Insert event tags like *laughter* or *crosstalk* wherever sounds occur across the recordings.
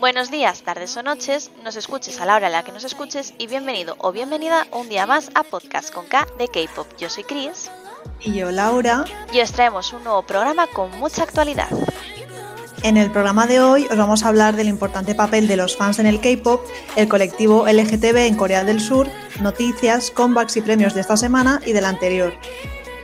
Buenos días, tardes o noches, nos escuches a la hora en la que nos escuches y bienvenido o bienvenida un día más a Podcast con K de K-Pop. Yo soy Chris. Y yo, Laura. Y os traemos un nuevo programa con mucha actualidad. En el programa de hoy os vamos a hablar del importante papel de los fans en el K-pop, el colectivo LGTB en Corea del Sur, noticias, comebacks y premios de esta semana y del anterior.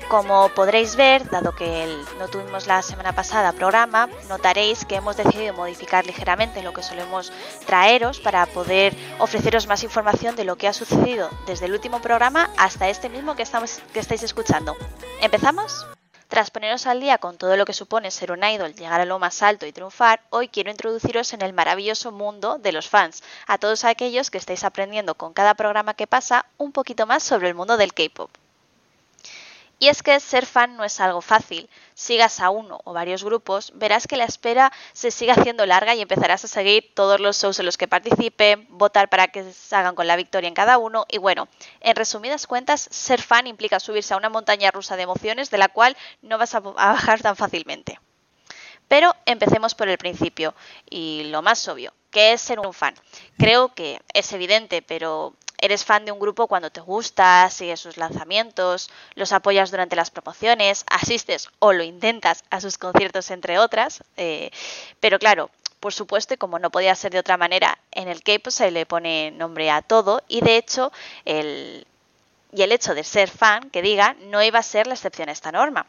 Como podréis ver, dado que no tuvimos la semana pasada programa, notaréis que hemos decidido modificar ligeramente lo que solemos traeros para poder ofreceros más información de lo que ha sucedido desde el último programa hasta este mismo que, estamos, que estáis escuchando. ¿Empezamos? Tras poneros al día con todo lo que supone ser un idol, llegar a lo más alto y triunfar, hoy quiero introduciros en el maravilloso mundo de los fans, a todos aquellos que estáis aprendiendo con cada programa que pasa un poquito más sobre el mundo del K-Pop. Y es que ser fan no es algo fácil. Sigas a uno o varios grupos, verás que la espera se sigue haciendo larga y empezarás a seguir todos los shows en los que participen, votar para que se hagan con la victoria en cada uno y bueno, en resumidas cuentas, ser fan implica subirse a una montaña rusa de emociones de la cual no vas a bajar tan fácilmente. Pero empecemos por el principio y lo más obvio, que es ser un fan. Creo que es evidente, pero eres fan de un grupo cuando te gusta, sigues sus lanzamientos, los apoyas durante las promociones, asistes o lo intentas a sus conciertos, entre otras. Eh, pero claro, por supuesto, y como no podía ser de otra manera, en el K-pop se le pone nombre a todo y de hecho el, y el hecho de ser fan, que diga, no iba a ser la excepción a esta norma.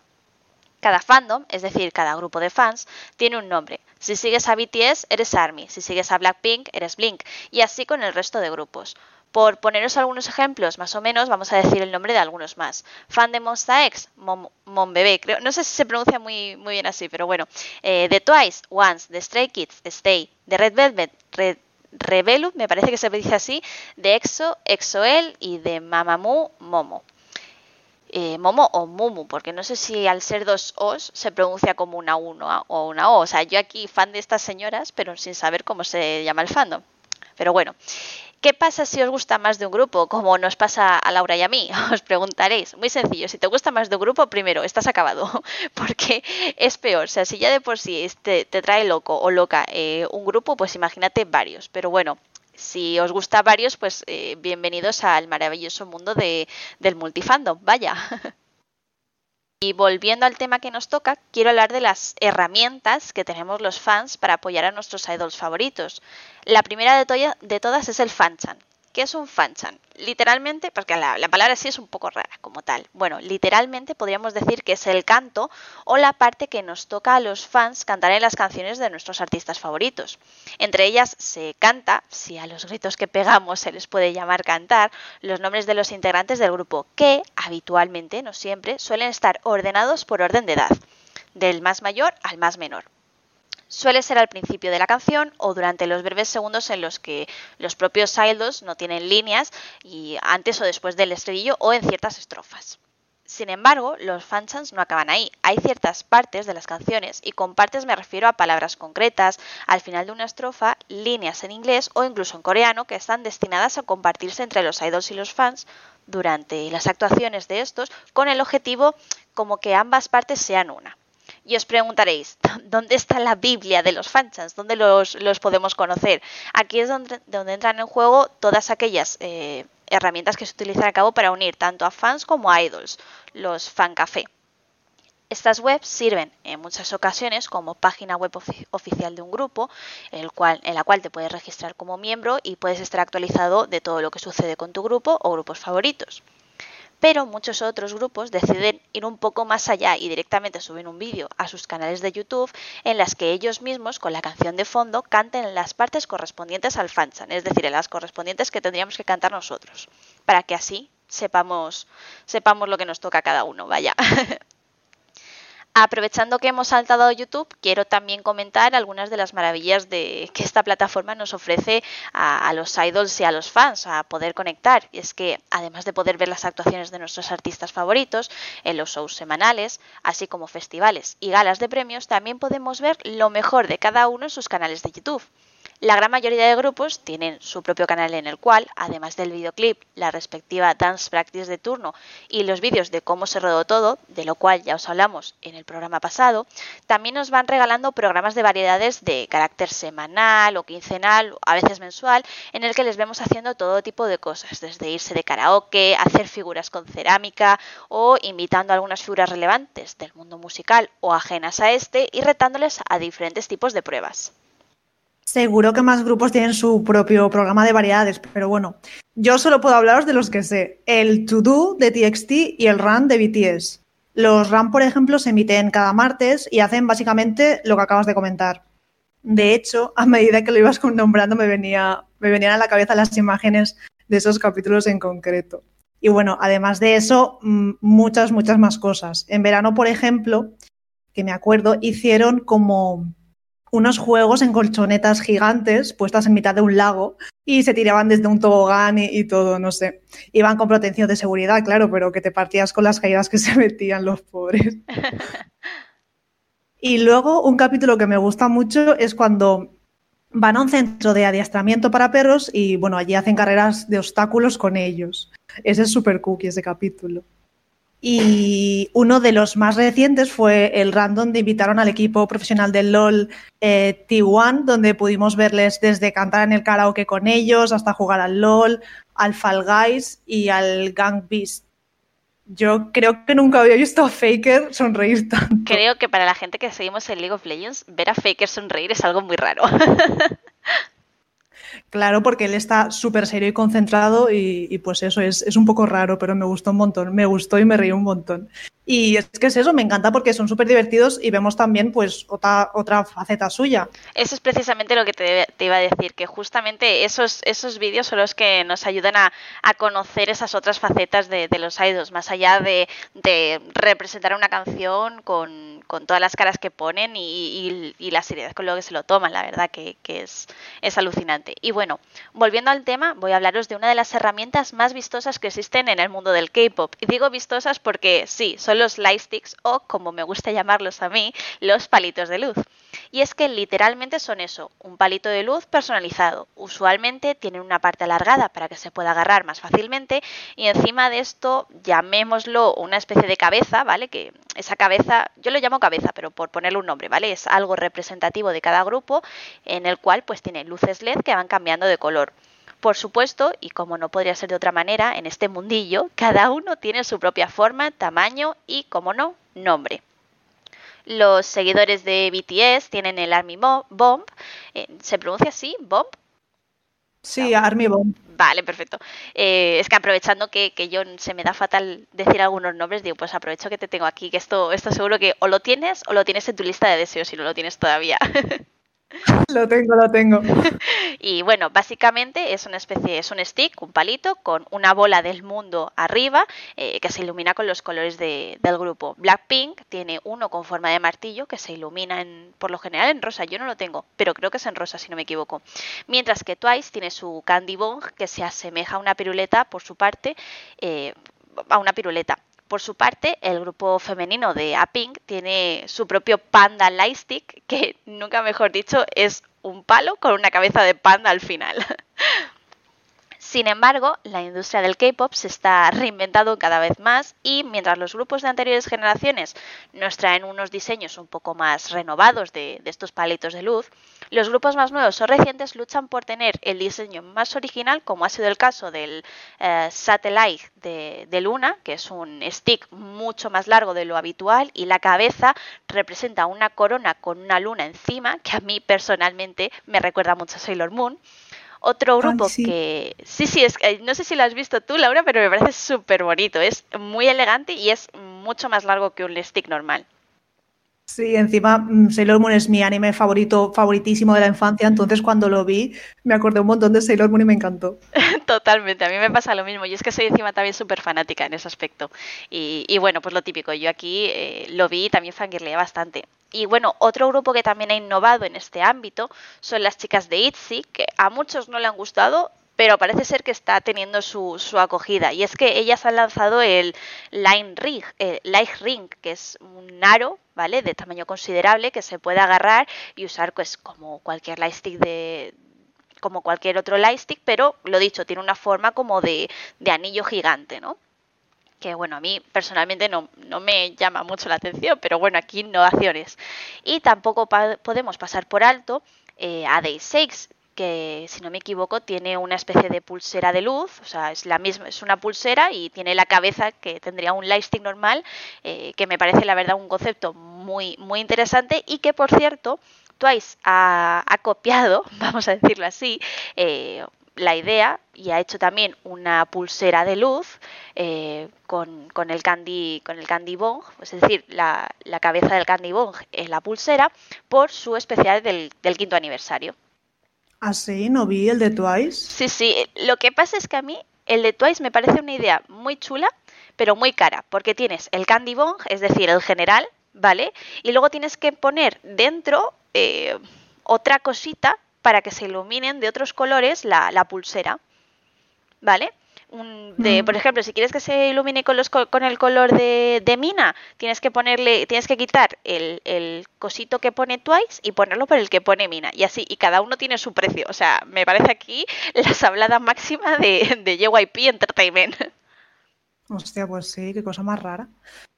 Cada fandom, es decir, cada grupo de fans, tiene un nombre. Si sigues a BTS, eres ARMY. Si sigues a Blackpink, eres Blink. Y así con el resto de grupos. Por poneros algunos ejemplos, más o menos, vamos a decir el nombre de algunos más. Fan de Monsta X, Mon, Bebé, creo, no sé si se pronuncia muy, muy bien así, pero bueno. Eh, de Twice, Once, de Stray Kids, Stay, de Red Velvet, Red, me parece que se dice así, de EXO, EXOEL y de Mamamoo, Momo. Eh, Momo o Mumu, porque no sé si al ser dos O's se pronuncia como una U o una O. O sea, yo aquí fan de estas señoras, pero sin saber cómo se llama el fandom. Pero bueno, ¿Qué pasa si os gusta más de un grupo? Como nos pasa a Laura y a mí, *laughs* os preguntaréis. Muy sencillo, si te gusta más de un grupo, primero, estás acabado, *laughs* porque es peor. O sea, si ya de por sí te, te trae loco o loca eh, un grupo, pues imagínate varios. Pero bueno, si os gusta varios, pues eh, bienvenidos al maravilloso mundo de, del multifandom. Vaya. *laughs* Y volviendo al tema que nos toca, quiero hablar de las herramientas que tenemos los fans para apoyar a nuestros idols favoritos. La primera de, de todas es el fanchan. ¿Qué es un fanchan? Literalmente, porque la, palabra sí es un poco rara como tal. Bueno, literalmente podríamos decir que es el canto o la parte que nos toca a los fans cantar en las canciones de nuestros artistas favoritos. Entre ellas se canta, si a los gritos que pegamos se les puede llamar cantar, los nombres de los integrantes del grupo, que habitualmente, no siempre, suelen estar ordenados por orden de edad, del más mayor al más menor. Suele ser al principio de la canción o durante los breves segundos en los que los propios idols no tienen líneas y antes o después del estribillo o en ciertas estrofas. Sin embargo, los fanchants no acaban ahí. Hay ciertas partes de las canciones, y con partes me refiero a palabras concretas, al final de una estrofa, líneas en inglés o incluso en coreano que están destinadas a compartirse entre los idols y los fans durante las actuaciones de estos, con el objetivo como que ambas partes sean una. Y os preguntaréis, ¿dónde está la Biblia de los fanchants? ¿Dónde los, podemos conocer? Aquí es donde, entran en juego todas aquellas eh, herramientas que se utilizan a cabo para unir tanto a fans como a idols, los fancafé. Estas webs sirven en muchas ocasiones como página web oficial de un grupo, el cual, en la cual te puedes registrar como miembro y puedes estar actualizado de todo lo que sucede con tu grupo o grupos favoritos pero muchos otros grupos deciden ir un poco más allá y directamente suben un vídeo a sus canales de YouTube en las que ellos mismos, con la canción de fondo, canten las partes correspondientes al fanchan, es decir, en las correspondientes que tendríamos que cantar nosotros, para que así sepamos, sepamos lo que nos toca a cada uno, vaya. *laughs* Aprovechando que hemos saltado a YouTube, quiero también comentar algunas de las maravillas de que esta plataforma nos ofrece a, los idols y a los fans a poder conectar. Y es que además de poder ver las actuaciones de nuestros artistas favoritos en los shows semanales, así como festivales y galas de premios, también podemos ver lo mejor de cada uno en sus canales de YouTube. La gran mayoría de grupos tienen su propio canal en el cual, además del videoclip, la respectiva dance practice de turno y los vídeos de cómo se rodó todo, de lo cual ya os hablamos en el programa pasado, también nos van regalando programas de variedades de carácter semanal o quincenal, a veces mensual, en el que les vemos haciendo todo tipo de cosas, desde irse de karaoke, hacer figuras con cerámica o invitando a algunas figuras relevantes del mundo musical o ajenas a este y retándoles a diferentes tipos de pruebas. Seguro que más grupos tienen su propio programa de variedades, pero bueno, yo solo puedo hablaros de los que sé. El To Do de TXT y el Run de BTS. Los Run, por ejemplo, se emiten cada martes y hacen básicamente lo que acabas de comentar. De hecho, a medida que lo ibas nombrando, me, venía, me venían a la cabeza las imágenes de esos capítulos en concreto. Y bueno, además de eso, mm, muchas, muchas más cosas. En verano, por ejemplo, que me acuerdo, hicieron como unos juegos en colchonetas gigantes puestas en mitad de un lago y se tiraban desde un tobogán y, todo, no sé. Iban con protección de seguridad, claro, pero que te partías con las caídas que *laughs* se metían los pobres. *laughs* y luego un capítulo que me gusta mucho es cuando van a un centro de adiestramiento para perros y bueno, allí hacen carreras de obstáculos con ellos. Ese es súper cookie ese capítulo. Y uno de los más recientes fue el random de invitaron al equipo profesional del LOL eh, T1, donde pudimos verles desde cantar en el karaoke con ellos hasta jugar al LOL, al Fall Guys y al Gang Beast. Yo creo que nunca había visto a Faker sonreír tanto. Creo que para la gente que seguimos en League of Legends, ver a Faker sonreír es algo muy raro. *laughs* Claro, porque él está súper serio y concentrado y, pues eso es, es, un poco raro, pero me gustó un montón, me gustó y me reí un montón. Y es que es eso, me encanta porque son súper divertidos y vemos también pues otra, otra faceta suya. Eso es precisamente lo que te, iba a decir, que justamente esos, esos vídeos son los que nos ayudan a, conocer esas otras facetas de, los idols, más allá de, representar una canción con, todas las caras que ponen y, la seriedad con lo que se lo toman, la verdad que, es, es alucinante. Y bueno, volviendo al tema, voy a hablaros de una de las herramientas más vistosas que existen en el mundo del K-pop. Y digo vistosas porque sí, son los lightsticks o, como me gusta llamarlos a mí, los palitos de luz. Y es que literalmente son eso, un palito de luz personalizado. Usualmente tienen una parte alargada para que se pueda agarrar más fácilmente y encima de esto llamémoslo una especie de cabeza, ¿vale? Que esa cabeza, yo lo llamo cabeza, pero por ponerle un nombre, ¿vale? Es algo representativo de cada grupo en el cual pues tiene luces LED que van cambiando de color. Por supuesto, y como no podría ser de otra manera, en este mundillo, cada uno tiene su propia forma, tamaño y, como no, nombre. Los seguidores de BTS tienen el Army Bomb. Eh, ¿Se pronuncia así? ¿Bomb? Sí, Army Bomb. Vale, perfecto. Eh, es que aprovechando que, que, yo se me da fatal decir algunos nombres, digo, pues aprovecho que te tengo aquí, que esto, esto seguro que o lo tienes o lo tienes en tu lista de deseos si no lo tienes todavía. *laughs* Lo tengo, lo tengo. *laughs* Y bueno, básicamente es una especie, es un stick, un palito, con una bola del mundo arriba eh, que se ilumina con los colores del grupo. Blackpink tiene uno con forma de martillo que se ilumina en, por lo general en rosa. Yo no lo tengo, pero creo que es en rosa si no me equivoco. Mientras que Twice tiene su Candy Bong que se asemeja a una piruleta por su parte, eh, a una piruleta. Por su parte, el grupo femenino de A-Pink tiene su propio Panda Lightstick, que nunca mejor dicho es un palo con una cabeza de panda al final. Sin embargo, la industria del K-pop se está reinventando cada vez más y mientras los grupos de anteriores generaciones nos traen unos diseños un poco más renovados de, estos palitos de luz, los grupos más nuevos o recientes luchan por tener el diseño más original, como ha sido el caso del eh, Satellite de, de Luna, que es un stick mucho más largo de lo habitual y la cabeza representa una corona con una luna encima, que a mí personalmente me recuerda mucho a Sailor Moon. Otro grupo que sí, sí, es no sé si lo has visto tú, Laura, pero me parece súper bonito. Es muy elegante y es mucho más largo que un stick normal. Sí, encima mm, Sailor Moon es mi anime favorito, favoritísimo de la infancia, entonces cuando lo vi me acordé un montón de Sailor Moon y me encantó. *laughs* Totalmente, a mí me pasa lo mismo, y es que soy encima también súper fanática en ese aspecto. Y, bueno, pues lo típico, yo aquí eh, lo vi y también fangirleé bastante. Y bueno, otro grupo que también ha innovado en este ámbito son las chicas de ITZY, que a muchos no le han gustado, pero parece ser que está teniendo su, su acogida. Y es que ellas han lanzado el Line Ring, el Light Ring, que es un aro, ¿vale? De tamaño considerable que se puede agarrar y usar pues como cualquier lightstick de, como cualquier otro lightstick, pero lo dicho, tiene una forma como de, de anillo gigante, ¿no? que bueno, a mí personalmente no, no, me llama mucho la atención, pero bueno, aquí innovaciones. Y tampoco podemos pasar por alto eh, a Day 6, que si no me equivoco tiene una especie de pulsera de luz, o sea, es la misma, es una pulsera y tiene la cabeza que tendría un lightstick normal, eh, que me parece la verdad un concepto muy, muy interesante y que por cierto Twice ha, copiado, *laughs* vamos a decirlo así, eh, la idea y ha hecho también una pulsera de luz eh, con, el candy con el candy bong, es decir, la, cabeza del candy bong en la pulsera por su especial del, quinto aniversario. ¿Ah, sí? ¿No vi el de Twice? Sí, sí. Lo que pasa es que a mí el de Twice me parece una idea muy chula, pero muy cara, porque tienes el candy bong, es decir, el general, ¿vale? Y luego tienes que poner dentro eh, otra cosita para que se iluminen de otros colores la, pulsera. ¿Vale? De, mm. Por ejemplo, si quieres que se ilumine con, los, con el color de, mina, tienes que ponerle, tienes que quitar el, cosito que pone Twice y ponerlo por el que pone mina. Y así, y cada uno tiene su precio. O sea, me parece aquí *laughs* la sablada máxima de, de JYP Entertainment. Hostia, pues sí, qué cosa más rara.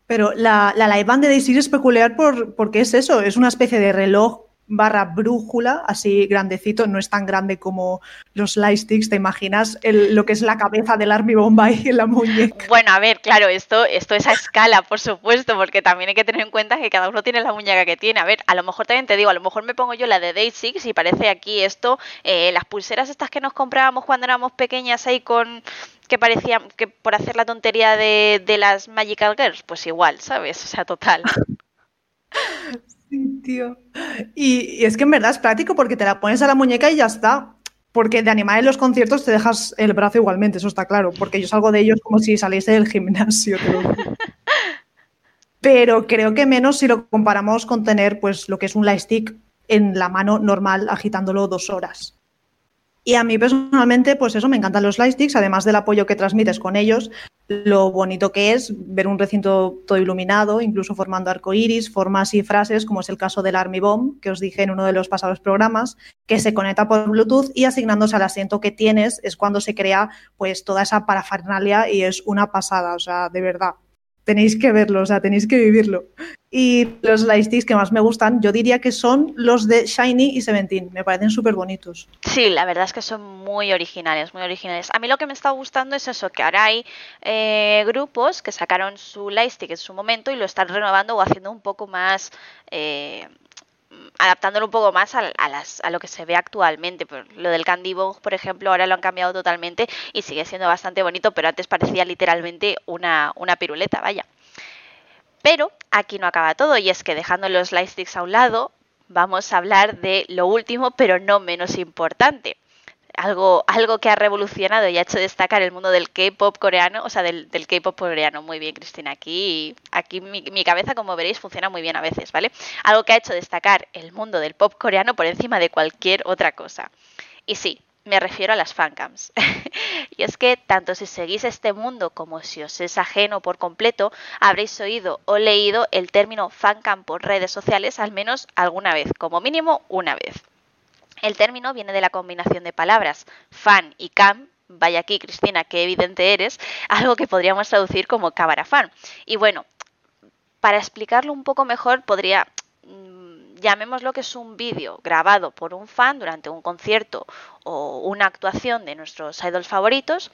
Pero la, la live band de Daisy es peculiar por, porque es eso, es una especie de reloj barra brújula, así grandecito, no es tan grande como los lightsticks, ¿te imaginas lo que es la cabeza del Army Bombay en la muñeca? Bueno, a ver, claro, esto, esto es a escala, por supuesto, porque también hay que tener en cuenta que cada uno tiene la muñeca que tiene. A ver, a lo mejor también te digo, a lo mejor me pongo yo la de Day Six y parece aquí esto, eh, las pulseras estas que nos comprábamos cuando éramos pequeñas ahí con que parecía que por hacer la tontería de, de las Magical Girls, pues igual, ¿sabes? O sea, total. *laughs* Sí, tío. Y, es que en verdad es práctico porque te la pones a la muñeca y ya está. Porque de animar en los conciertos te dejas el brazo igualmente, eso está claro. Porque yo salgo de ellos como si saliese del gimnasio. *laughs* Pero creo que menos si lo comparamos con tener pues lo que es un lightstick en la mano normal agitándolo dos horas. Y a mí personalmente, pues eso, me encantan los lightsticks, además del apoyo que transmites con ellos, lo bonito que es ver un recinto todo iluminado, incluso formando arcoíris, formas y frases, como es el caso del Army Bomb, que os dije en uno de los pasados programas, que se conecta por Bluetooth y asignándose al asiento que tienes es cuando se crea pues toda esa parafernalia y es una pasada, o sea, de verdad tenéis que verlo, o sea, tenéis que vivirlo. Y los lightsticks que más me gustan, yo diría que son los de Shiny y Seventeen, me parecen súper bonitos. Sí, la verdad es que son muy originales, muy originales. A mí lo que me está gustando es eso, que ahora hay eh, grupos que sacaron su lightstick en su momento y lo están renovando o haciendo un poco más... Eh, adaptándolo un poco más a, lo que se ve actualmente. Lo del Candy Bog, por ejemplo, ahora lo han cambiado totalmente y sigue siendo bastante bonito, pero antes parecía literalmente una, una piruleta, vaya. Pero aquí no acaba todo, y es que dejando los lightsticks a un lado, vamos a hablar de lo último, pero no menos importante algo, algo que ha revolucionado y ha hecho destacar el mundo del K-pop coreano, o sea, del, del K-pop coreano. Muy bien, Cristina. Aquí, aquí mi, mi, cabeza, como veréis, funciona muy bien a veces, ¿vale? Algo que ha hecho destacar el mundo del pop coreano por encima de cualquier otra cosa. Y sí, me refiero a las fancams. *laughs* y es que tanto si seguís este mundo como si os es ajeno por completo, habréis oído o leído el término fancam por redes sociales al menos alguna vez, como mínimo una vez. El término viene de la combinación de palabras fan y cam, vaya aquí Cristina, qué evidente eres, *laughs* algo que podríamos traducir como cámara fan. Y bueno, para explicarlo un poco mejor, podría mm, llamémoslo que es un vídeo grabado por un fan durante un concierto o una actuación de nuestros idols favoritos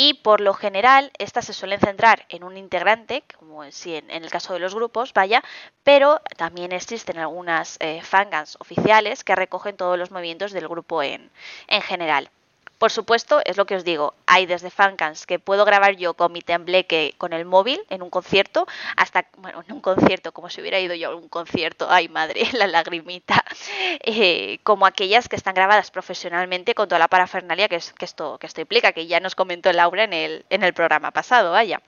y por lo general estas se suelen centrar en un integrante, como si en, el caso de los grupos, vaya, pero también existen algunas eh, fangans oficiales que recogen todos los movimientos del grupo en, en general. Por supuesto, es lo que os digo, hay desde fancams que puedo grabar yo con mi tembleque con el móvil en un concierto, hasta, bueno, en un concierto, como si hubiera ido yo a un concierto, ay madre, *laughs* la lagrimita, *laughs* eh, como aquellas que están grabadas profesionalmente con toda la parafernalia que, es, que, esto, que esto implica, que ya nos comentó Laura en el, en el programa pasado, vaya.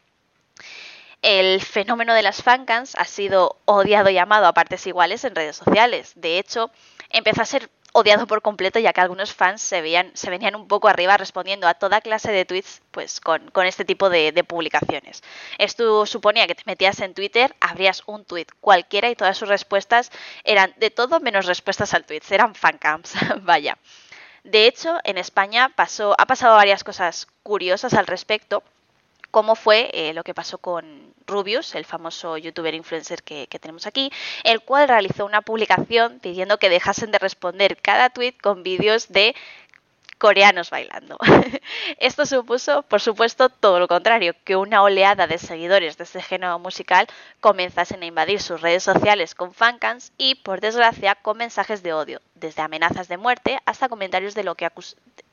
El fenómeno de las fancams ha sido odiado y amado a partes iguales en redes sociales. De hecho, empezó a ser odiado por completo ya que algunos fans se, veían, se venían un poco arriba respondiendo a toda clase de tweets pues con, este tipo de, publicaciones. Esto suponía que te metías en Twitter, abrías un tweet cualquiera y todas sus respuestas eran de todo menos respuestas al tweet, eran fancams, *laughs* vaya. De hecho, en España pasó, ha pasado varias cosas curiosas al respecto, como fue eh, lo que pasó con Rubius, el famoso youtuber influencer que, tenemos aquí, el cual realizó una publicación pidiendo que dejasen de responder cada tweet con vídeos de coreanos bailando. *laughs* Esto supuso, por supuesto, todo lo contrario, que una oleada de seguidores de este género musical comenzasen a invadir sus redes sociales con fancams y, por desgracia, con mensajes de odio, desde amenazas de muerte hasta comentarios de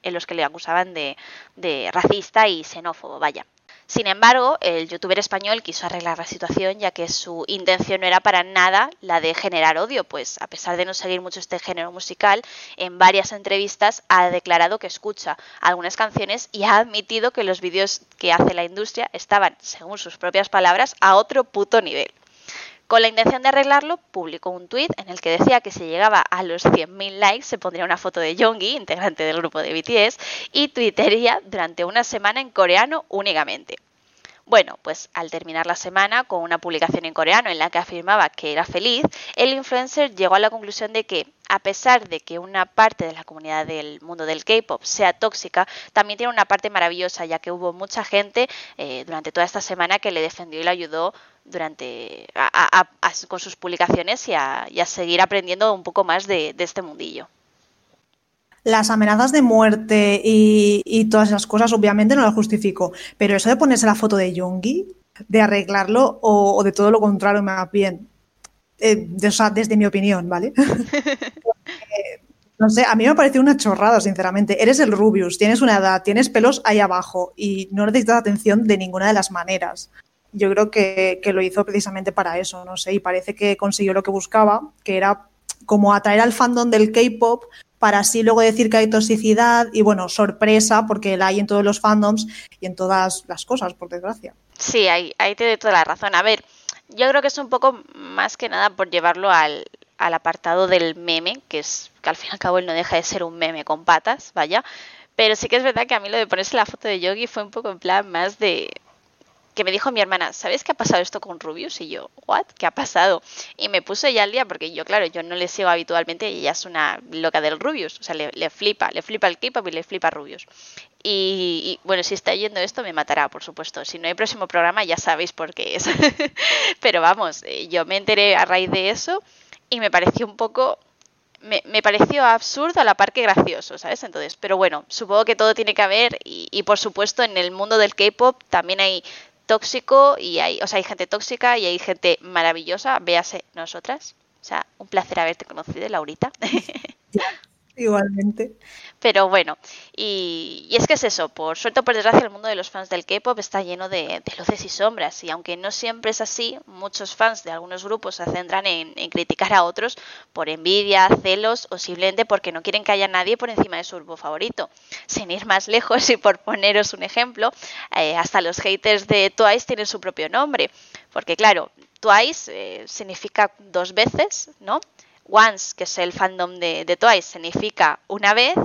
en los que le acusaban de, de racista y xenófobo, vaya. Sin embargo, el youtuber español quiso arreglar la situación ya que su intención no era para nada la de generar odio, pues a pesar de no seguir mucho este género musical, en varias entrevistas ha declarado que escucha algunas canciones y ha admitido que los vídeos que hace la industria estaban, según sus propias palabras, a otro puto nivel. Con la intención de arreglarlo, publicó un tuit en el que decía que si llegaba a los 100.000 likes se pondría una foto de Yongi, integrante del grupo de BTS, y tuitearía durante una semana en coreano únicamente. Bueno, pues al terminar la semana con una publicación en coreano en la que afirmaba que era feliz, el influencer llegó a la conclusión de que, a pesar de que una parte de la comunidad del mundo del K-pop sea tóxica, también tiene una parte maravillosa, ya que hubo mucha gente eh, durante toda esta semana que le defendió y le ayudó durante con sus publicaciones y a, seguir aprendiendo un poco más de este mundillo las amenazas de muerte y, todas esas cosas, obviamente no las justifico. Pero eso de ponerse la foto de Yongi, de arreglarlo o, de todo lo contrario, más bien. Eh, o sea, desde mi opinión, ¿vale? *laughs* no sé, a mí me parece una chorrada, sinceramente. Eres el Rubius, tienes una edad, tienes pelos ahí abajo y no necesitas atención de ninguna de las maneras. Yo creo que, que lo hizo precisamente para eso, no sé, y parece que consiguió lo que buscaba, que era como atraer al fandom del K-pop para así luego decir que hay toxicidad y bueno, sorpresa porque la hay en todos los fandoms y en todas las cosas, por desgracia. Sí, ahí, ahí te doy toda la razón. A ver, yo creo que es un poco más que nada por llevarlo al, al apartado del meme, que es que al fin y al cabo él no deja de ser un meme con patas, vaya. Pero sí que es verdad que a mí lo de ponerse la foto de Yogi fue un poco en plan más de, que me dijo mi hermana, ¿sabes qué ha pasado esto con Rubius? Y yo, ¿what? ¿Qué ha pasado? Y me puso ella al día porque yo, claro, yo no le sigo habitualmente y ella es una loca del Rubius, o sea, le, flipa, le flipa el K-pop y le flipa Rubius. Y, bueno, si está yendo esto me matará, por supuesto. Si no hay próximo programa ya sabéis por qué es. *laughs* Pero vamos, eh, yo me enteré a raíz de eso y me pareció un poco me, me, pareció absurdo a la par que gracioso, ¿sabes? Entonces, pero bueno, supongo que todo tiene que haber y, y por supuesto en el mundo del K-pop también hay tóxico y hay, o sea, hay gente tóxica y hay gente maravillosa, véase nosotras. O sea, un placer haberte conocido, Laurita. *laughs* Igualmente. Pero bueno, y, es que es eso, por suerte o por desgracia el mundo de los fans del K-Pop está lleno de, luces y sombras y aunque no siempre es así, muchos fans de algunos grupos se centran en, criticar a otros por envidia, celos o simplemente porque no quieren que haya nadie por encima de su grupo favorito. Sin ir más lejos y por poneros un ejemplo, eh, hasta los haters de Twice tienen su propio nombre, porque claro, Twice eh, significa dos veces, ¿no? Once, que es el fandom de, Twice, significa una vez,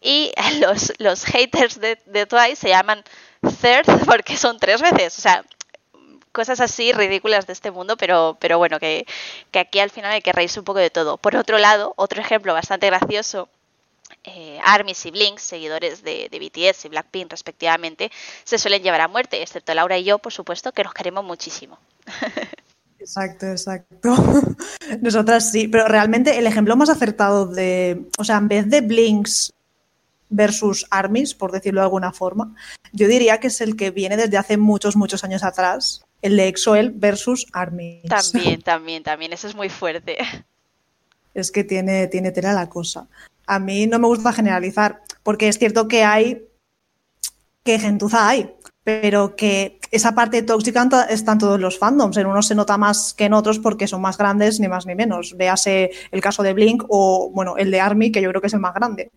y *laughs* los, los haters de, Twice se llaman third *laughs* porque son tres veces. O sea, cosas así ridículas de este mundo, pero, pero bueno, que, aquí al final hay que reírse un poco de todo. Por otro lado, otro ejemplo bastante gracioso eh, y Blinks, seguidores de, de, BTS y Blackpink respectivamente, se suelen llevar a muerte, excepto Laura y yo, por supuesto, que nos queremos muchísimo. *laughs* Exacto, exacto. *laughs* Nosotras sí, pero realmente el ejemplo más acertado de, o sea, en vez de Blinks versus Armies, por decirlo de alguna forma, yo diría que es el que viene desde hace muchos, muchos años atrás, el de EXO-L versus Armies. También, *laughs* también, también, eso es muy fuerte. Es que tiene, tiene tela la cosa. A mí no me gusta generalizar, porque es cierto que hay, que gentuza hay, pero que esa parte tóxica está en todos los fandoms. En unos se nota más que en otros porque son más grandes, ni más ni menos. Véase el caso de Blink o, bueno, el de Army, que yo creo que es el más grande.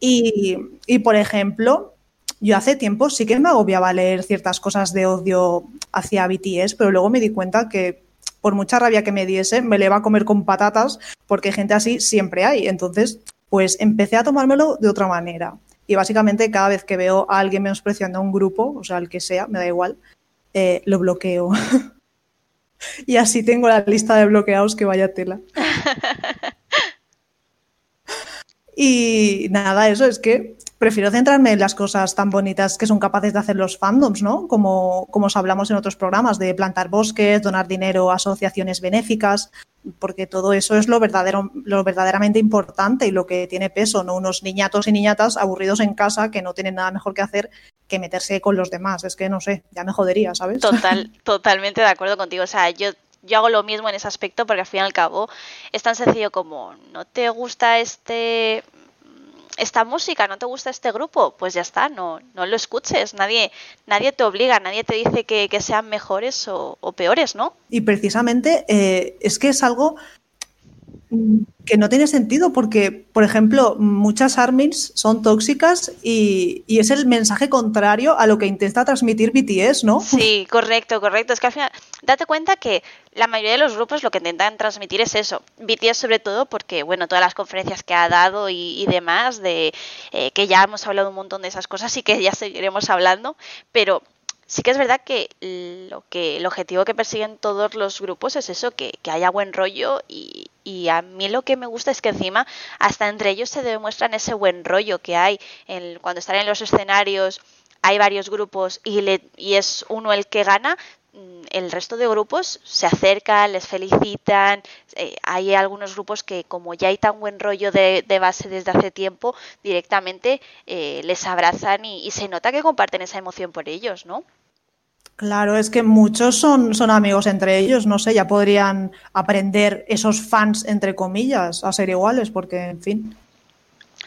Y, y, por ejemplo, yo hace tiempo sí que me agobiaba leer ciertas cosas de odio hacia BTS, pero luego me di cuenta que por mucha rabia que me diese, me le iba a comer con patatas porque gente así siempre hay. Entonces, pues empecé a tomármelo de otra manera. Y básicamente cada vez que veo a alguien menospreciando a un grupo, o sea, el que sea, me da igual, eh, lo bloqueo. *laughs* y así tengo la lista de bloqueados que vaya tela. *laughs* Y nada, eso es que prefiero centrarme en las cosas tan bonitas que son capaces de hacer los fandoms, ¿no? Como, como os hablamos en otros programas, de plantar bosques, donar dinero a asociaciones benéficas, porque todo eso es lo, verdadero, lo verdaderamente importante y lo que tiene peso, no unos niñatos y niñatas aburridos en casa que no tienen nada mejor que hacer que meterse con los demás. Es que no sé, ya me jodería, ¿sabes? Total, *laughs* totalmente de acuerdo contigo. O sea, yo yo hago lo mismo en ese aspecto porque al fin y al cabo es tan sencillo como no te gusta este esta música, no te gusta este grupo, pues ya está, no, no lo escuches, nadie, nadie te obliga, nadie te dice que, sean mejores o, peores, ¿no? Y precisamente eh, es que es algo que no tiene sentido porque, por ejemplo, muchas armies son tóxicas y, es el mensaje contrario a lo que intenta transmitir BTS, ¿no? Sí, correcto, correcto. Es que al final, date cuenta que la mayoría de los grupos lo que intentan transmitir es eso. BTS sobre todo porque, bueno, todas las conferencias que ha dado y, demás, de eh, que ya hemos hablado un montón de esas cosas y que ya seguiremos hablando, pero sí que es verdad que lo que el objetivo que persiguen todos los grupos es eso, que, haya buen rollo y, a mí lo que me gusta es que encima hasta entre ellos se demuestran ese buen rollo que hay cuando están en los escenarios hay varios grupos y, le, y es uno el que gana, mm, el resto de grupos se acercan, les felicitan. Eh, hay algunos grupos que, como ya hay tan buen rollo de, base desde hace tiempo, directamente eh, les abrazan y, y, se nota que comparten esa emoción por ellos, ¿no? Claro, es que muchos son, amigos entre ellos, no sé, ya podrían aprender esos fans, entre comillas, a ser iguales, porque, en fin.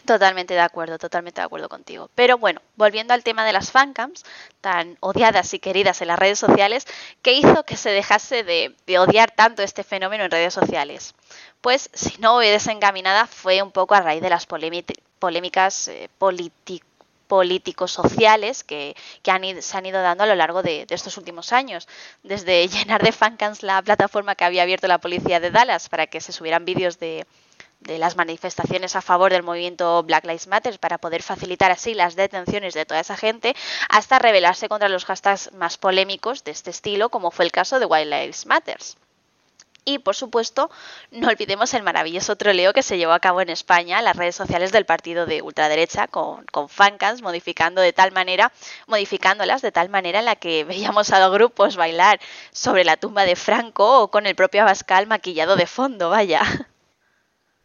Totalmente de acuerdo, totalmente de acuerdo contigo. Pero bueno, volviendo al tema de las fancams, tan odiadas y queridas en las redes sociales, ¿qué hizo que se dejase de, odiar tanto este fenómeno en redes sociales? Pues, si no desencaminada, fue un poco a raíz de las polémicas eh, políticas políticos sociales que, se han ido dando a lo largo de, estos últimos años. Desde *laughs* llenar de fancams la plataforma que había abierto la policía de Dallas para que se subieran vídeos de, de las manifestaciones a favor del movimiento Black Lives Matter para poder facilitar así las detenciones de toda esa gente, hasta rebelarse contra los hashtags más polémicos de este estilo, como fue el caso de White Lives Matters. Y por supuesto, no olvidemos el maravilloso troleo que se llevó a cabo en España en las redes sociales del partido de ultraderecha con, con fancams, modificando de tal manera, modificándolas de tal manera en la que *laughs* veíamos a los grupos bailar sobre la tumba de Franco o con el propio Abascal maquillado de fondo, vaya.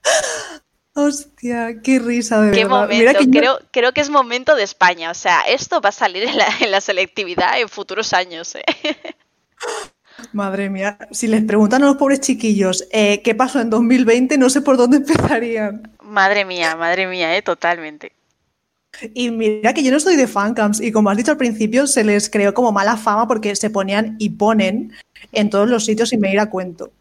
*laughs* Hostia, qué risa de qué Momento. creo, creo que es momento de España. O sea, esto va a salir en la, en la selectividad en futuros años. ¿eh? *laughs* Madre mía, si les preguntan a los pobres chiquillos eh, qué pasó en 2020, no sé por dónde *laughs* empezarían. Madre mía, madre mía, eh, totalmente. Y mira que yo no soy de fancams y como has dicho al principio, se les creó como mala fama porque se ponían y ponen en todos los sitios sin venir a cuento.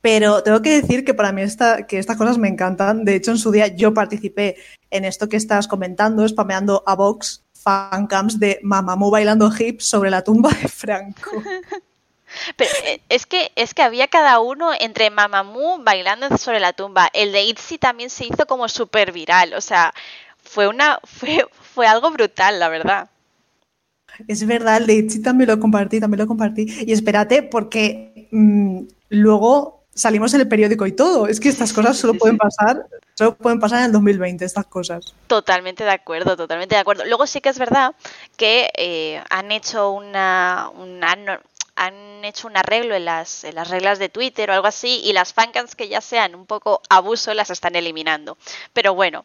Pero tengo que decir que para mí esta, que estas cosas me encantan. De hecho, en su día yo participé en esto que estás comentando, spameando a Vox fancams de Mamamoo bailando hips sobre la tumba de Franco. *laughs* Pero eh, es que es que había cada uno entre Mamamoo bailando sobre la tumba. El de Itzy también se hizo como súper viral. O sea, fue una fue, fue algo brutal, la verdad. Es verdad, el de Itzy también lo compartí, también lo compartí. Y espérate, porque mm, luego salimos en el periódico y todo. Es que estas cosas solo pueden pasar, solo pueden pasar en el 2020, estas cosas. Totalmente de acuerdo, totalmente de acuerdo. Luego sí que es verdad que eh, han hecho una, una han hecho un arreglo en las, en las reglas de Twitter o algo así y las fancams que ya sean un poco abuso las están eliminando. Pero bueno,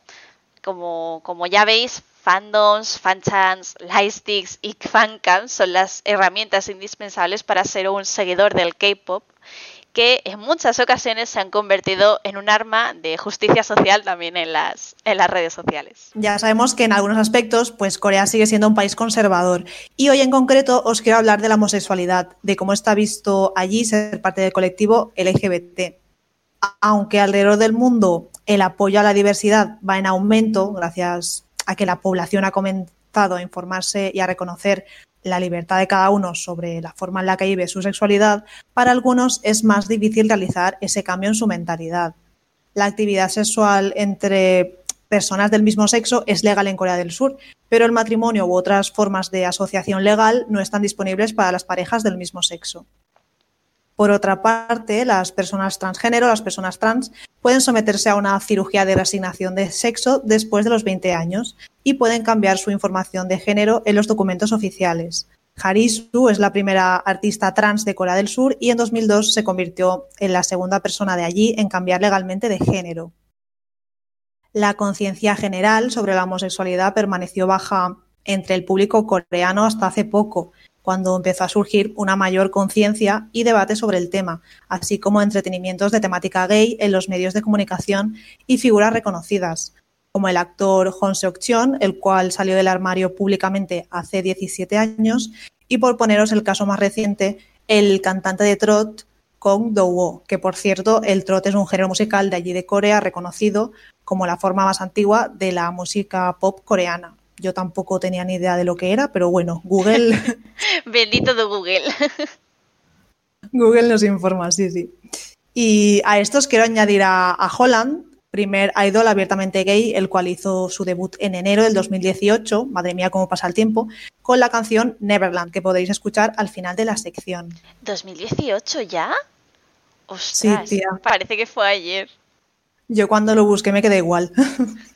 como, como ya veis, fandoms, fanchants, lightsticks y fancams son las herramientas indispensables para ser un seguidor del K-pop que en muchas ocasiones se han convertido en un arma de justicia social también en las, en las redes sociales. Ya sabemos que en algunos aspectos, pues Corea sigue siendo un país conservador. Y hoy en concreto os quiero hablar de la homosexualidad, de cómo está visto allí ser parte del colectivo LGBT. Aunque alrededor del mundo el apoyo a la diversidad va en aumento, gracias a que la población ha comenzado a informarse y a reconocer la libertad de cada uno sobre la forma en la que vive su sexualidad, para algunos es más difícil realizar ese cambio en su mentalidad. La actividad sexual entre personas del mismo sexo es legal en Corea del Sur, pero el matrimonio u otras formas de asociación legal no están disponibles para las parejas del mismo sexo. Por otra parte, las personas transgénero, las personas trans, pueden someterse a una cirugía de reasignación de sexo después de los 20 años y pueden cambiar su información de género en los documentos oficiales. Harisu es la primera artista trans de Corea del Sur y en 2002 se convirtió en la segunda persona de allí en cambiar legalmente de género. La conciencia general sobre la homosexualidad permaneció baja entre el público coreano hasta hace poco, cuando empezó a surgir una mayor conciencia y debate sobre el tema, así como entretenimientos de temática gay en los medios de comunicación y figuras reconocidas, como el actor Hong Seok-cheon, el cual salió del armario públicamente hace 17 años, y por poneros el caso más reciente, el cantante de trot Kong Do-woo, que por cierto, el trot es un género musical de allí de Corea reconocido como la forma más antigua de la música pop coreana. Yo tampoco tenía ni idea de lo que era, pero bueno, Google. *laughs* Bendito de Google. *laughs* Google nos informa, sí, sí. Y a estos quiero añadir a, Holland, primer idol abiertamente gay, el cual hizo su debut en enero del 2018, madre mía cómo pasa el tiempo, con la canción Neverland, que podéis escuchar al final de la sección. ¿2018 ya? Ostras, sí, tía. Parece que fue ayer. Yo cuando lo busqué me quedé igual. *laughs*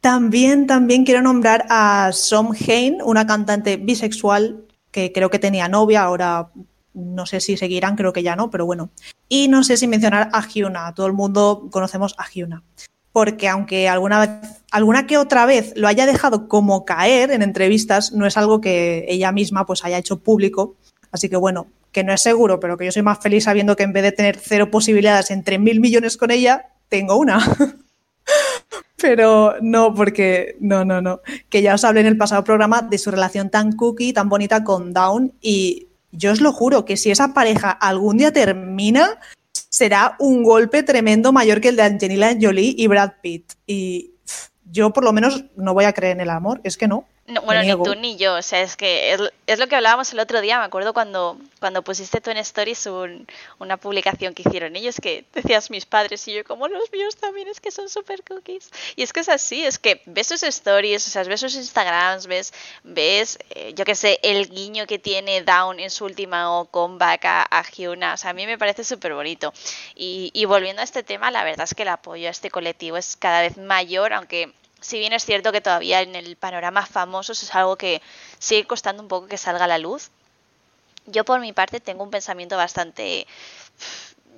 También, también quiero nombrar a Som Hain, una cantante bisexual que creo que tenía novia, ahora no sé si seguirán, creo que ya no, pero bueno. Y no sé si mencionar a Hyuna, todo el mundo conocemos a Hyuna. Porque aunque alguna vez, alguna que otra vez lo haya dejado como caer en entrevistas, no es algo que ella misma pues haya hecho público. Así que bueno, que no es seguro, pero que yo soy más feliz sabiendo que en vez de tener cero posibilidades entre mil millones con ella, tengo una. *laughs* Pero no, porque no, no, no. Que ya os hablé en el pasado programa de su relación tan cookie, tan bonita con Down. Y yo os lo juro que si esa pareja algún día termina, será un golpe tremendo mayor que el de Angelina Jolie y Brad Pitt. Y yo por lo menos no voy a creer en el amor, es que no bueno, ni tú ni yo, o sea, es que es, lo que hablábamos el otro día, me acuerdo cuando, cuando pusiste tú en Stories una publicación que hicieron ellos que decías mis padres y yo como los míos también es que son super cookies. Y es que es así, es que ves sus stories, o sea, ves sus Instagrams, ves, ves eh, yo qué sé, el guiño que tiene Down en su última comeback a, a Hyuna, o sea, a mí me parece súper bonito. Y, y volviendo a este tema, la verdad es que el apoyo a este colectivo es cada vez mayor, aunque si bien es cierto que todavía en el panorama famoso es algo que sigue costando un poco que salga a la luz, yo por mi parte tengo un pensamiento bastante,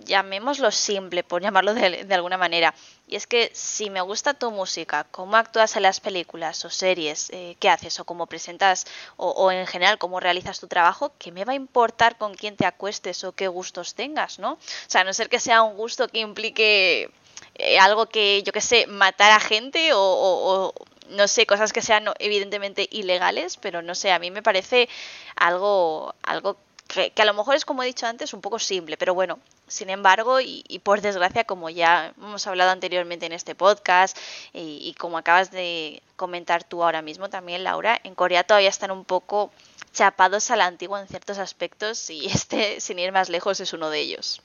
llamémoslo simple, por llamarlo de, alguna manera. Y es que si me gusta tu música, cómo actúas en las películas o series, eh, qué haces o cómo presentas o, o, en general cómo realizas tu trabajo, ¿qué me va a importar con quién te acuestes o qué gustos tengas, no? O sea, a no ser que sea un gusto que implique eh, algo que, yo que sé, matar a gente o, no sé, cosas que sean evidentemente ilegales, pero no sé, a mí me parece algo, algo que, a lo mejor es, como he dicho antes, un poco simple, pero bueno, sin embargo, y, por desgracia, como ya hemos hablado anteriormente en este podcast, y, y, como acabas de comentar tú ahora mismo también, Laura, en Corea todavía están un poco chapados a la antigua en ciertos aspectos, y este, *laughs* sin ir más lejos, es uno de ellos.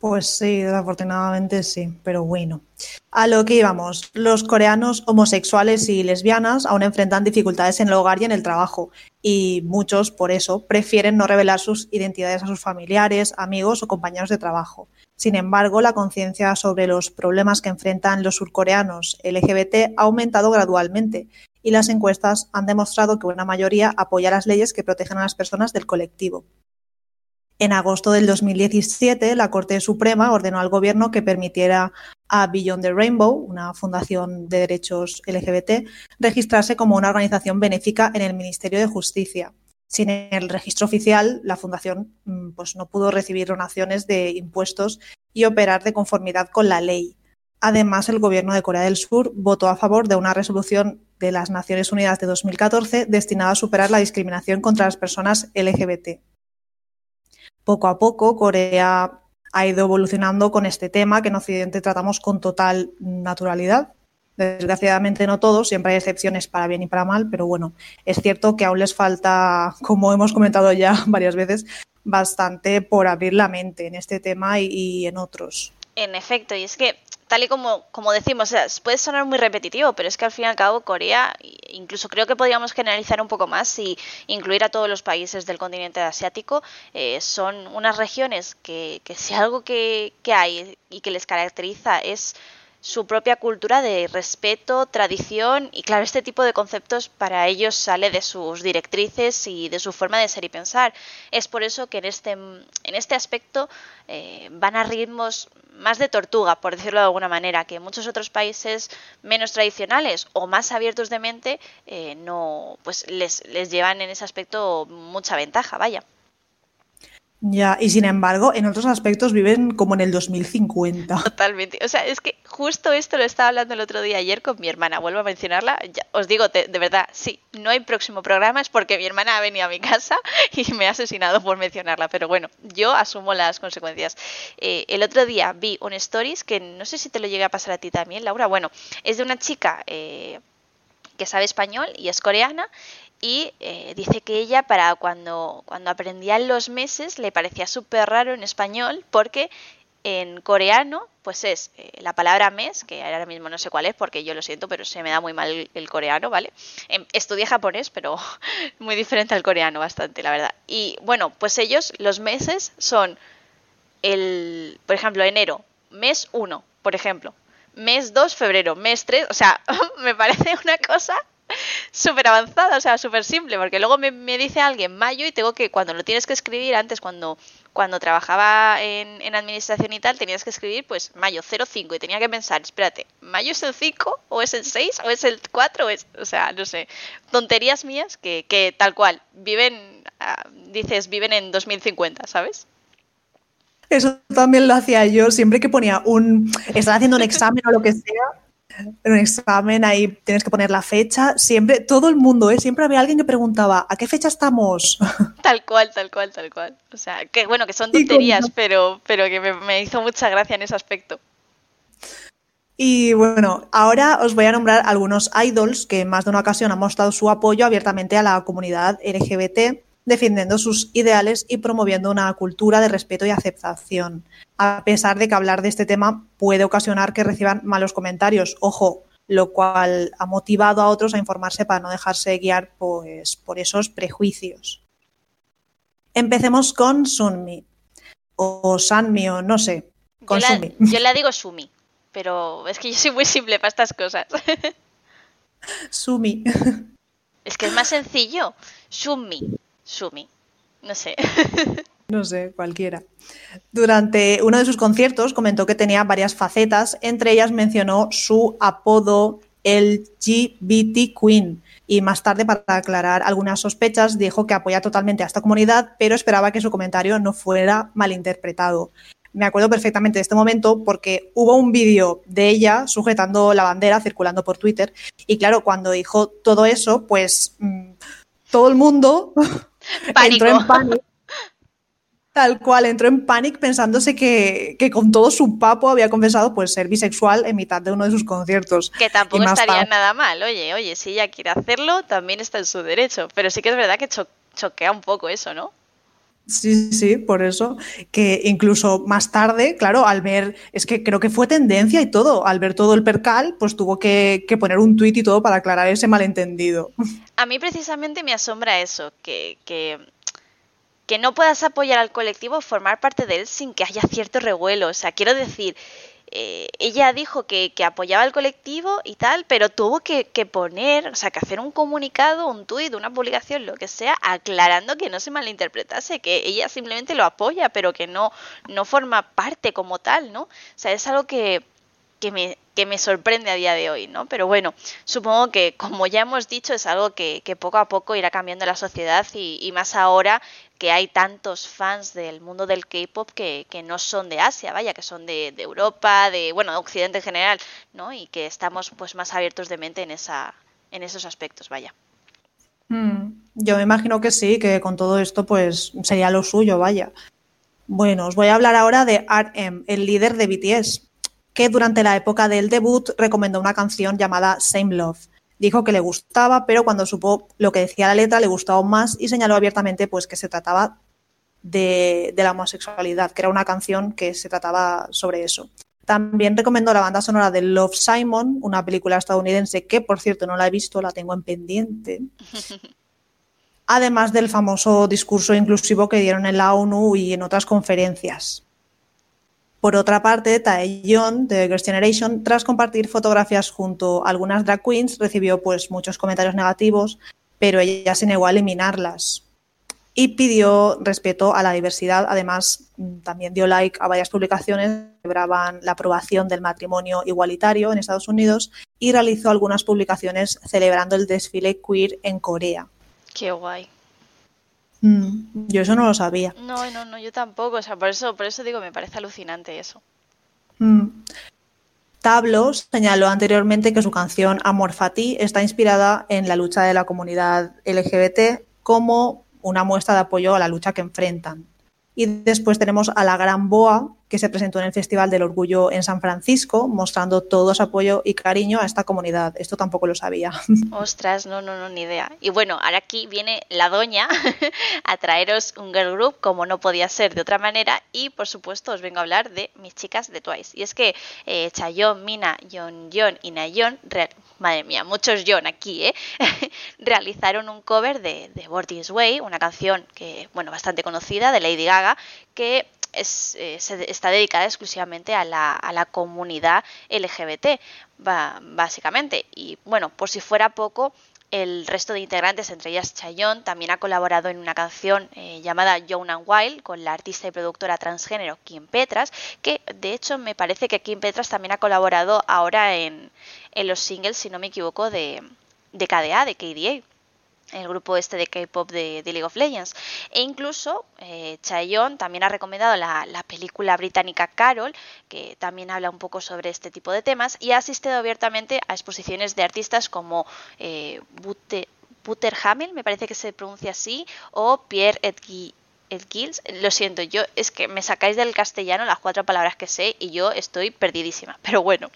Pues sí, desafortunadamente sí, pero bueno. A lo que íbamos, los coreanos homosexuales y lesbianas aún enfrentan dificultades en el hogar y en el trabajo, y muchos, por eso, prefieren no revelar sus identidades a sus familiares, amigos o compañeros de trabajo. Sin embargo, la conciencia sobre los problemas que enfrentan los surcoreanos LGBT ha aumentado gradualmente, y las encuestas han demostrado que una mayoría apoya las leyes que protegen a las personas del colectivo. En agosto del 2017, la Corte Suprema ordenó al Gobierno que permitiera a Beyond the Rainbow, una fundación de derechos LGBT, registrarse como una organización benéfica en el Ministerio de Justicia. Sin el registro oficial, la fundación mm, pues, no pudo recibir donaciones de impuestos y operar de conformidad con la ley. Además, el Gobierno de Corea del Sur votó a favor de una resolución de las Naciones Unidas de 2014 destinada a superar la discriminación contra las personas LGBT poco a poco Corea ha ido evolucionando con este tema que en Occidente tratamos con total naturalidad. Desgraciadamente no todos, siempre hay excepciones para bien y para mal, pero bueno, es cierto que aún les falta, *laughs* como hemos comentado ya *laughs* varias veces, bastante por abrir la mente en este tema y, en otros. En efecto, y es que tal y como, como decimos, puede sonar muy repetitivo, pero es que al fin y al cabo Corea, incluso creo que podríamos generalizar un poco más y incluir a todos los países del continente asiático, eh, son unas regiones que, que si algo que, que hay y que les caracteriza es su propia cultura de respeto, tradición y claro, este tipo de conceptos para ellos sale de sus directrices y de su forma de ser y pensar. Es por eso que en este, en este aspecto eh, van a ritmos más de tortuga, por decirlo de alguna manera, que muchos otros países menos tradicionales o más abiertos de mente eh, no, pues les, les llevan en ese aspecto mucha ventaja, vaya. Ya, y sin embargo, en otros aspectos viven como en el 2050. Totalmente. O sea, es que justo esto lo estaba hablando el otro día ayer con mi hermana. Vuelvo a mencionarla. os digo, de, verdad, sí, no hay próximo programa, es porque mi hermana ha venido a mi casa *laughs* y me ha asesinado por mencionarla. Pero bueno, yo asumo las consecuencias. Eh, el otro día vi un stories que no sé si te lo llegué a pasar a ti también, Laura. Bueno, es de una chica. Eh, que sabe español y es coreana y eh, dice que ella para cuando, cuando aprendía los meses le parecía súper raro en español porque en coreano pues es eh, la palabra mes, que ahora mismo no sé cuál es porque yo lo siento, pero se me da muy mal el, coreano, ¿vale? Em, estudié japonés, pero *laughs* muy diferente al coreano bastante, la verdad. Y bueno, pues ellos los meses son el, por ejemplo, enero, mes 1, por ejemplo. Mes 2, febrero, mes 3, o sea, *laughs* me parece una cosa súper avanzada, o sea, súper simple, porque luego me, dice alguien mayo y tengo que, cuando lo tienes que escribir, antes cuando, cuando trabajaba en, en administración y tal, tenías que escribir pues mayo 05 y tenía que pensar, espérate, ¿mayo es el 5 o es el 6 o es el 4? O, es, o sea, no sé, tonterías mías que, que tal cual, viven, ah, dices, viven en 2050, ¿sabes? Eso también lo hacía yo, siempre que ponía un, estaba haciendo un examen o lo que sea, en un examen ahí tienes que poner la fecha. Siempre, todo el mundo, ¿eh? Siempre había alguien que preguntaba, ¿a qué fecha estamos? *laughs* Tal cual, tal cual, tal cual. O sea, que bueno, que son tonterías, pero, pero que me, hizo mucha gracia en ese aspecto. Y bueno, ahora os voy a nombrar algunos idols que en más de una ocasión han mostrado su apoyo abiertamente a la comunidad LGBT defendiendo sus ideales y promoviendo una cultura de respeto y aceptación, a pesar de que hablar de este tema puede ocasionar que reciban malos comentarios. Ojo, lo cual ha motivado a otros a informarse para no dejarse guiar pues, por esos prejuicios. Empecemos con Sunmi, o Sanmi, o no sé, con yo la, Yo la digo Sumi, pero es que yo soy muy simple para estas cosas. *laughs* Sumi. Es que es más sencillo. Sumi. Sumi. No sé. *laughs* No sé, cualquiera. Durante uno de sus conciertos comentó que tenía varias facetas, entre ellas mencionó su apodo LGBT Queen y más tarde, para aclarar algunas sospechas, dijo que apoya totalmente a esta comunidad, pero esperaba que su comentario no fuera malinterpretado. Me acuerdo perfectamente de este momento porque hubo un vídeo de ella sujetando la bandera circulando por Twitter y claro, cuando dijo todo eso, pues mm, todo el mundo *laughs* Entró en pánico. Tal cual, entró en pánico pensándose que, con todo su papo había confesado pues ser bisexual en mitad de uno de sus conciertos. Que tampoco estaría nada mal, oye, oye, si ella quiere hacerlo, también está en su derecho. Pero sí que es verdad que choquea un poco eso, ¿no? Sí, sí, por eso. Que incluso más tarde, claro, al ver, es que creo que fue tendencia y todo, al ver todo el percal, pues tuvo que, poner un tuit y todo para aclarar ese malentendido. A mí precisamente me asombra eso, que, que, que no puedas apoyar al colectivo, formar parte de él sin que haya cierto revuelo. O sea, quiero decir, eh, ella dijo que, apoyaba al colectivo y tal, pero tuvo que, poner, o sea, que hacer un comunicado, un tuit, una publicación, lo que sea, aclarando que no se malinterpretase, que ella simplemente lo apoya, pero que no, no forma parte como tal, ¿no? O sea, es algo que, que me, que me sorprende a día de hoy, ¿no? Pero bueno, supongo que como ya hemos dicho es algo que, poco a poco irá cambiando la sociedad y, más ahora que hay tantos fans del mundo del K-pop que, no son de Asia, vaya, que son de, Europa, de, bueno, de Occidente en general, ¿no? Y que estamos pues más abiertos de mente en, esa, en esos aspectos, vaya. Mm, yo me imagino que sí, que con todo esto pues sería lo suyo, vaya. Bueno, os voy a hablar ahora de RM, el líder de BTS que durante la época del debut recomendó una canción llamada Same Love. Dijo que le gustaba, pero cuando supo lo que decía la letra le gustó aún más y señaló abiertamente pues, que se trataba de, la homosexualidad, que era una canción que se trataba sobre eso. También recomendó la banda sonora de Love Simon, una película estadounidense que, por cierto, no la he visto, la tengo en pendiente. *laughs* Además del famoso discurso inclusivo que dieron en la ONU y en otras conferencias. Por otra parte, Taeyeon de Girls' Generation, tras compartir fotografías junto a algunas drag queens, recibió pues muchos comentarios negativos, pero ella se negó a eliminarlas y pidió respeto a la diversidad. Además, también dio like a varias publicaciones que celebraban la aprobación del matrimonio igualitario en Estados Unidos y realizó algunas publicaciones celebrando el desfile queer en Corea. Qué guay. Mm, yo eso no lo sabía. No, no, no, yo tampoco. O sea, por eso, por eso digo, me parece alucinante eso. Mm. Tablos señaló anteriormente que su canción Amor Fati está inspirada en la lucha de la comunidad LGBT como una muestra de apoyo a la lucha que enfrentan. Y después tenemos a la Gran Boa, que se presentó en el Festival del Orgullo en San Francisco, mostrando todo su apoyo y cariño a esta comunidad. Esto tampoco lo sabía. *laughs* Ostras, no, no, no, ni idea. Y bueno, ahora aquí viene la doña *laughs* a traeros un girl group como no podía ser de otra manera y por supuesto os vengo a hablar de mis chicas de Twice. Y es que eh, Chayon, Mina, Yon Yon y Nayon, madre mía, muchos Yon aquí, ¿eh? *laughs* realizaron un cover de, de Way, una canción que, bueno, bastante conocida de Lady Gaga, que es, eh, está dedicada exclusivamente a la, a la comunidad LGBT, básicamente. Y bueno, por si fuera poco, el resto de integrantes, entre ellas Chayon, también ha colaborado en una canción eh, llamada Young and Wild con la artista y productora transgénero Kim Petras, que de hecho me parece que Kim Petras también ha colaborado ahora en, en los singles, si no me equivoco, de, de KDA, de KDA el grupo este de K-pop de, League of Legends. E incluso eh, también ha recomendado la, película británica Carol, que también habla un poco sobre este tipo de temas, y ha asistido abiertamente a exposiciones de artistas como eh, Butter, Hamel, me parece que se pronuncia así, o Pierre Edgui el kills, lo siento, yo es que me sacáis del castellano las cuatro palabras que sé y yo estoy perdidísima. *laughs* Pero bueno,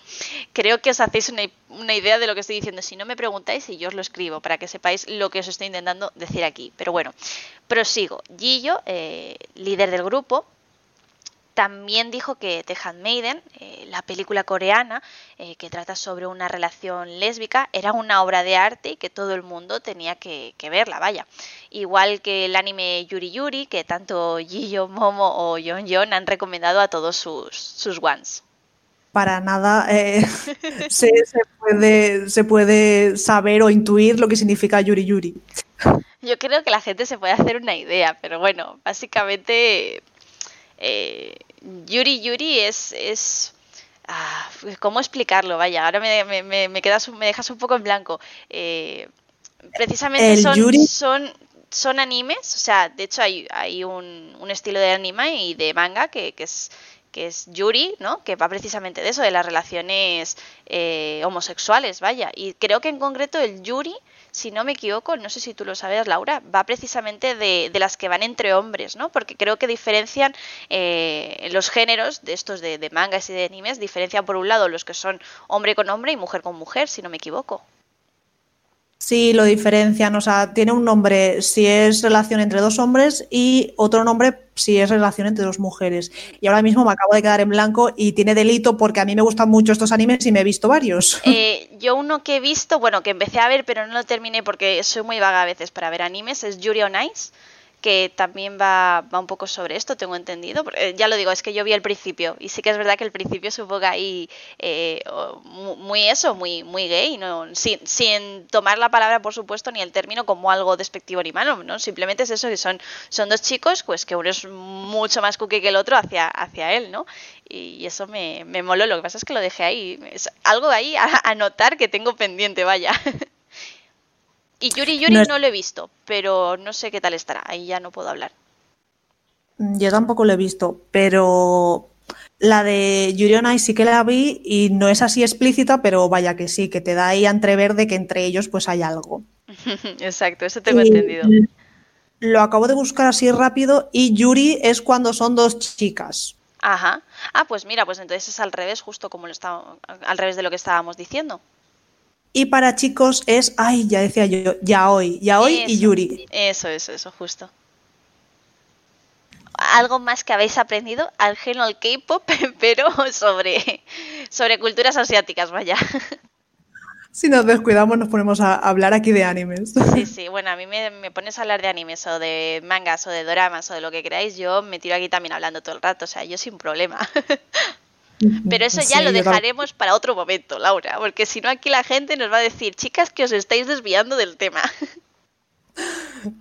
creo que os hacéis una, idea de lo que estoy diciendo. Si no me preguntáis y yo os lo escribo para que sepáis lo que os estoy intentando decir aquí. Pero bueno, prosigo. Gillo, eh, líder del grupo, también dijo que The Handmaiden, eh, la película coreana eh, que trata sobre una relación lésbica, era una obra de arte y que todo el mundo tenía que, verla, vaya. Igual que el anime Yuri Yuri, que tanto Jiyo Momo o Yon Yon han recomendado a todos sus, sus ones. Para nada eh, *laughs* se, puede, se puede saber o intuir lo que significa Yuri Yuri. Yo creo que la gente se puede hacer una idea, pero bueno, básicamente eh, Yuri Yuri es... es ah, ¿Cómo explicarlo? Vaya, ahora me, me, me, quedas, me dejas un poco en blanco. Eh, precisamente son, son, son animes, o sea, de hecho hay, hay un, un estilo de anime y de manga que, que es que es Yuri, ¿no? Que va precisamente de eso, de las relaciones eh, homosexuales, vaya. Y creo que en concreto el Yuri si no me equivoco, no sé si tú lo sabes, Laura, va precisamente de, las que van entre hombres, ¿no? Porque creo que diferencian eh, los géneros de estos de, de, mangas y de animes, diferencian por un lado los que son hombre con hombre y mujer con mujer, si no me equivoco. Sí, lo diferencian, o sea, tiene un nombre si es relación entre dos hombres y otro nombre si es relación entre dos mujeres. Y ahora mismo me acabo de quedar en blanco y tiene delito porque a mí me gustan mucho estos animes y me he visto varios. *laughs* Eh, yo uno que he visto, bueno, que empecé a ver pero no lo terminé porque soy muy vaga a veces para ver animes, es Yuri on Ice que también va, va un poco sobre esto, tengo entendido. Eh, ya lo digo, es que yo vi el principio y sí que es verdad que el principio poco ahí eh, muy eso, muy, muy gay, ¿no? sin, sin tomar la palabra, por supuesto, ni el término como algo despectivo ni malo, ¿no? Simplemente es eso, que son, son dos chicos, pues que uno es mucho más cookie que el otro hacia, hacia él, ¿no? Y eso me, me moló, lo que pasa es que lo dejé ahí, es algo ahí a, a notar que tengo pendiente, vaya. *laughs* Y Yuri Yuri no, lo he visto, pero no sé qué tal estará. Ahí ya no puedo hablar. Yo tampoco lo he visto, pero la de Yuri on Ice sí que la vi y no es así explícita, pero vaya que sí, que te da ahí a entrever de que entre ellos pues hay algo. *laughs* Exacto, eso tengo entendido. Lo acabo de buscar así rápido y Yuri es cuando son dos chicas. Ajá. Ah, pues mira, pues entonces es al revés, justo como lo está, al revés de lo que estábamos diciendo. Y para chicos es, ay, ya decía yo, ya hoy, ya hoy y Yuri. Eso, eso, eso, justo. algo más que habéis aprendido al al K-pop, *laughs* pero sobre, sobre culturas asiáticas, vaya. Si nos descuidamos nos ponemos a hablar aquí de animes. Sí, *laughs* sí, bueno, a mí me, me, pones a hablar de animes o de mangas o de doramas o de lo que queráis, yo me tiro aquí también hablando todo el rato, o sea, yo sin problema. *laughs* Pero eso ya lo dejaremos para otro momento, Laura, porque si no aquí la gente nos va a decir, chicas, que os estáis desviando del tema. *laughs*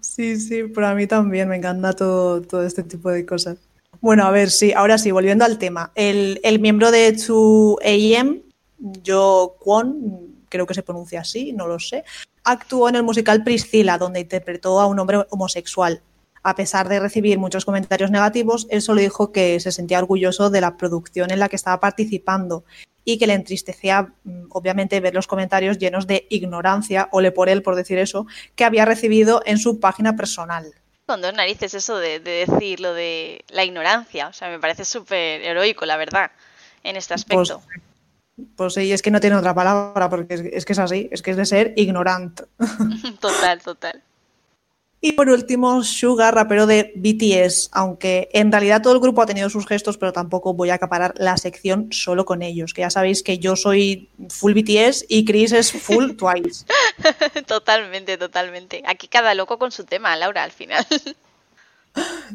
Sí, sí, para mí también me encanta todo, todo este tipo de cosas. Bueno, a ver, sí, ahora sí, volviendo al tema. El, el miembro de 2AM, Yo Kwon, creo que se pronuncia así, no lo sé, actuó en el musical Priscila, donde interpretó a un hombre homosexual. A pesar de recibir muchos comentarios negativos, él solo dijo que se sentía orgulloso de la producción en la que estaba participando y que le entristecía, mm, obviamente, ver los comentarios llenos de ignorancia, o le por él por decir eso, que había recibido en su página personal. Con dos narices eso de, decir lo de la ignorancia, o sea, me parece súper heroico, la verdad, en este pues aspecto. Pues sí, es que no tiene otra palabra, porque es, que es así, es que es de ser ignorante. *laughs* Total, total. Y por último, Sugar, rapero de BTS, aunque en realidad todo el grupo ha tenido sus gestos, pero tampoco voy a acaparar la sección solo con ellos, que ya sabéis que yo soy full BTS y Chris es full *laughs* Twice. totalmente, totalmente. Aquí cada loco con su tema, Laura, al final.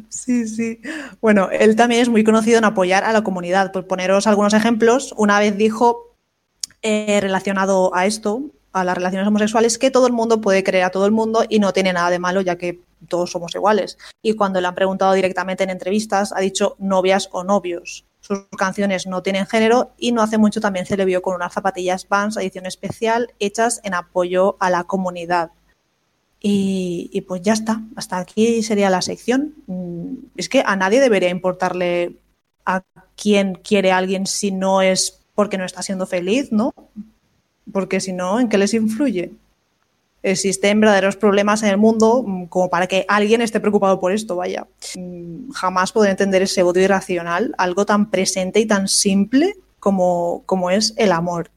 Sí, sí. Bueno, él también es muy conocido en apoyar a la comunidad. Por poneros algunos ejemplos, una vez dijo eh, relacionado a esto, a las relaciones homosexuales, que todo el mundo puede creer a todo el mundo y no tiene nada de malo, ya que todos somos iguales. Y cuando le han preguntado directamente en entrevistas, ha dicho novias o novios. Sus canciones no tienen género y no hace mucho también se le vio con unas zapatillas Vans edición especial hechas en apoyo a la comunidad. Y, pues ya está, hasta aquí sería la sección. Mm, es que a nadie debería importarle a quién quiere a alguien si no es porque no está siendo feliz, ¿no? Porque si no, ¿en qué les influye? Existen verdaderos problemas en el mundo mm, como para que alguien esté preocupado por esto, vaya. Mm, jamás podré entender ese odio irracional, algo tan presente y tan simple como, como es el amor.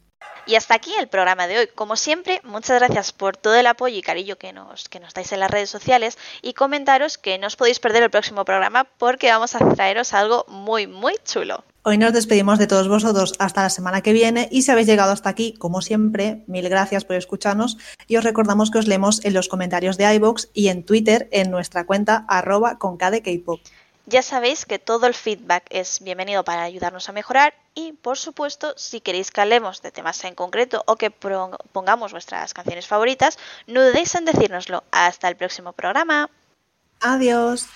Y hasta aquí el programa de hoy. Como siempre, muchas gracias por todo el apoyo y cariño que nos, que nos dais en las redes sociales. Y comentaros que no os podéis perder el próximo programa porque vamos a traeros algo muy, muy chulo. Hoy nos despedimos de todos vosotros. Hasta la semana que viene. Y si habéis llegado hasta aquí, como siempre, mil gracias por escucharnos. Y os recordamos que os leemos en los comentarios de iBox y en Twitter en nuestra cuenta arroba con ya sabéis que todo el feedback es bienvenido para ayudarnos a mejorar y, por supuesto, si queréis que hablemos de temas en concreto o que pongamos vuestras canciones favoritas, no dudéis en decírnoslo. Hasta el próximo programa. Adiós.